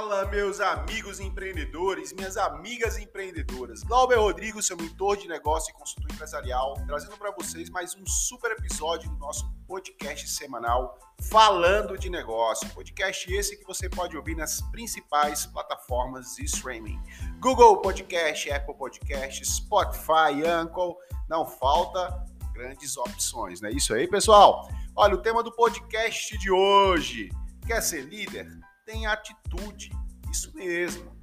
Fala, meus amigos empreendedores, minhas amigas empreendedoras. Glauber Rodrigo, seu mentor de negócio e consultor empresarial, trazendo para vocês mais um super episódio do nosso podcast semanal Falando de Negócio. Podcast esse que você pode ouvir nas principais plataformas de streaming: Google Podcast, Apple Podcast, Spotify, Anchor. Não falta grandes opções, não é isso aí, pessoal? Olha, o tema do podcast de hoje: quer ser líder? Tenha atitude. Isso mesmo.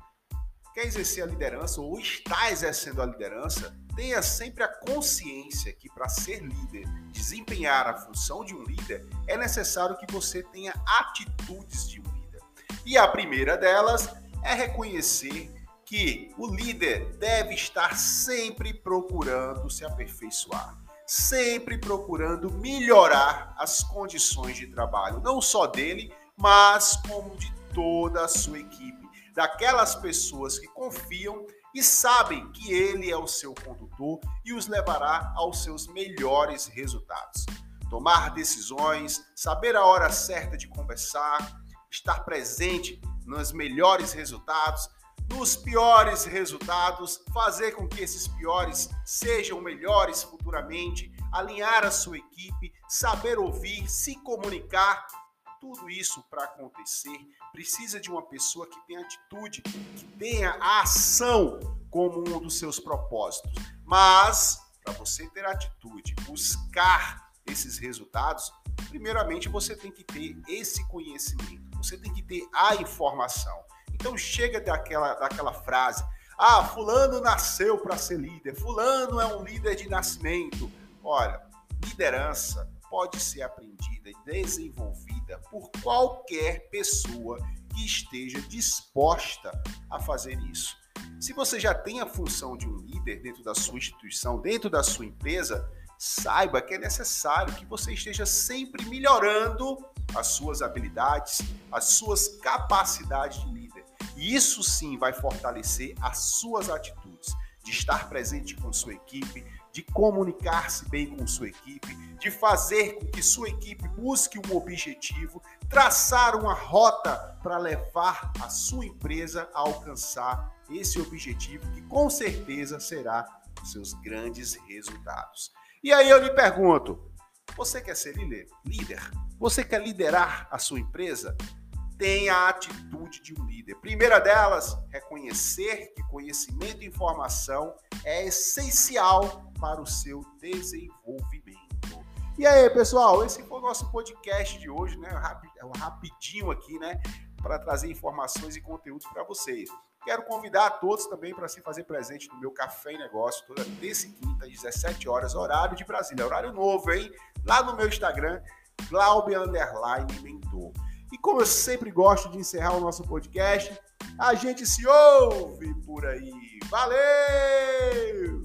Quer exercer a liderança ou está exercendo a liderança? Tenha sempre a consciência que para ser líder, desempenhar a função de um líder, é necessário que você tenha atitudes de um líder. E a primeira delas é reconhecer que o líder deve estar sempre procurando se aperfeiçoar sempre procurando melhorar as condições de trabalho, não só dele, mas como de toda a sua equipe, daquelas pessoas que confiam e sabem que ele é o seu condutor e os levará aos seus melhores resultados. Tomar decisões, saber a hora certa de conversar, estar presente nos melhores resultados, nos piores resultados, fazer com que esses piores sejam melhores futuramente, alinhar a sua equipe, saber ouvir, se comunicar. Tudo isso para acontecer precisa de uma pessoa que tenha atitude, que tenha a ação como um dos seus propósitos. Mas para você ter atitude, buscar esses resultados, primeiramente você tem que ter esse conhecimento, você tem que ter a informação. Então chega daquela, daquela frase: ah, fulano nasceu para ser líder, fulano é um líder de nascimento. Olha, liderança pode ser aprendida e desenvolvida por qualquer pessoa que esteja disposta a fazer isso. Se você já tem a função de um líder dentro da sua instituição, dentro da sua empresa, saiba que é necessário que você esteja sempre melhorando as suas habilidades, as suas capacidades de líder. E isso sim vai fortalecer as suas atitudes, de estar presente com sua equipe, de comunicar-se bem com sua equipe, de fazer com que sua equipe busque um objetivo, traçar uma rota para levar a sua empresa a alcançar esse objetivo que com certeza será seus grandes resultados. E aí eu lhe pergunto, você quer ser líder? Você quer liderar a sua empresa? Tenha a atitude de um líder. Primeira delas, reconhecer que conhecimento e informação é essencial para o seu desenvolvimento. E aí, pessoal, esse foi o nosso podcast de hoje, né? Rapidinho aqui, né? Para trazer informações e conteúdos para vocês. Quero convidar a todos também para se fazer presente no meu Café e Negócio, toda terça e quinta, às 17 horas, horário de Brasília. Horário novo, hein? Lá no meu Instagram, Glaube Mentor. E como eu sempre gosto de encerrar o nosso podcast, a gente se ouve por aí. Valeu!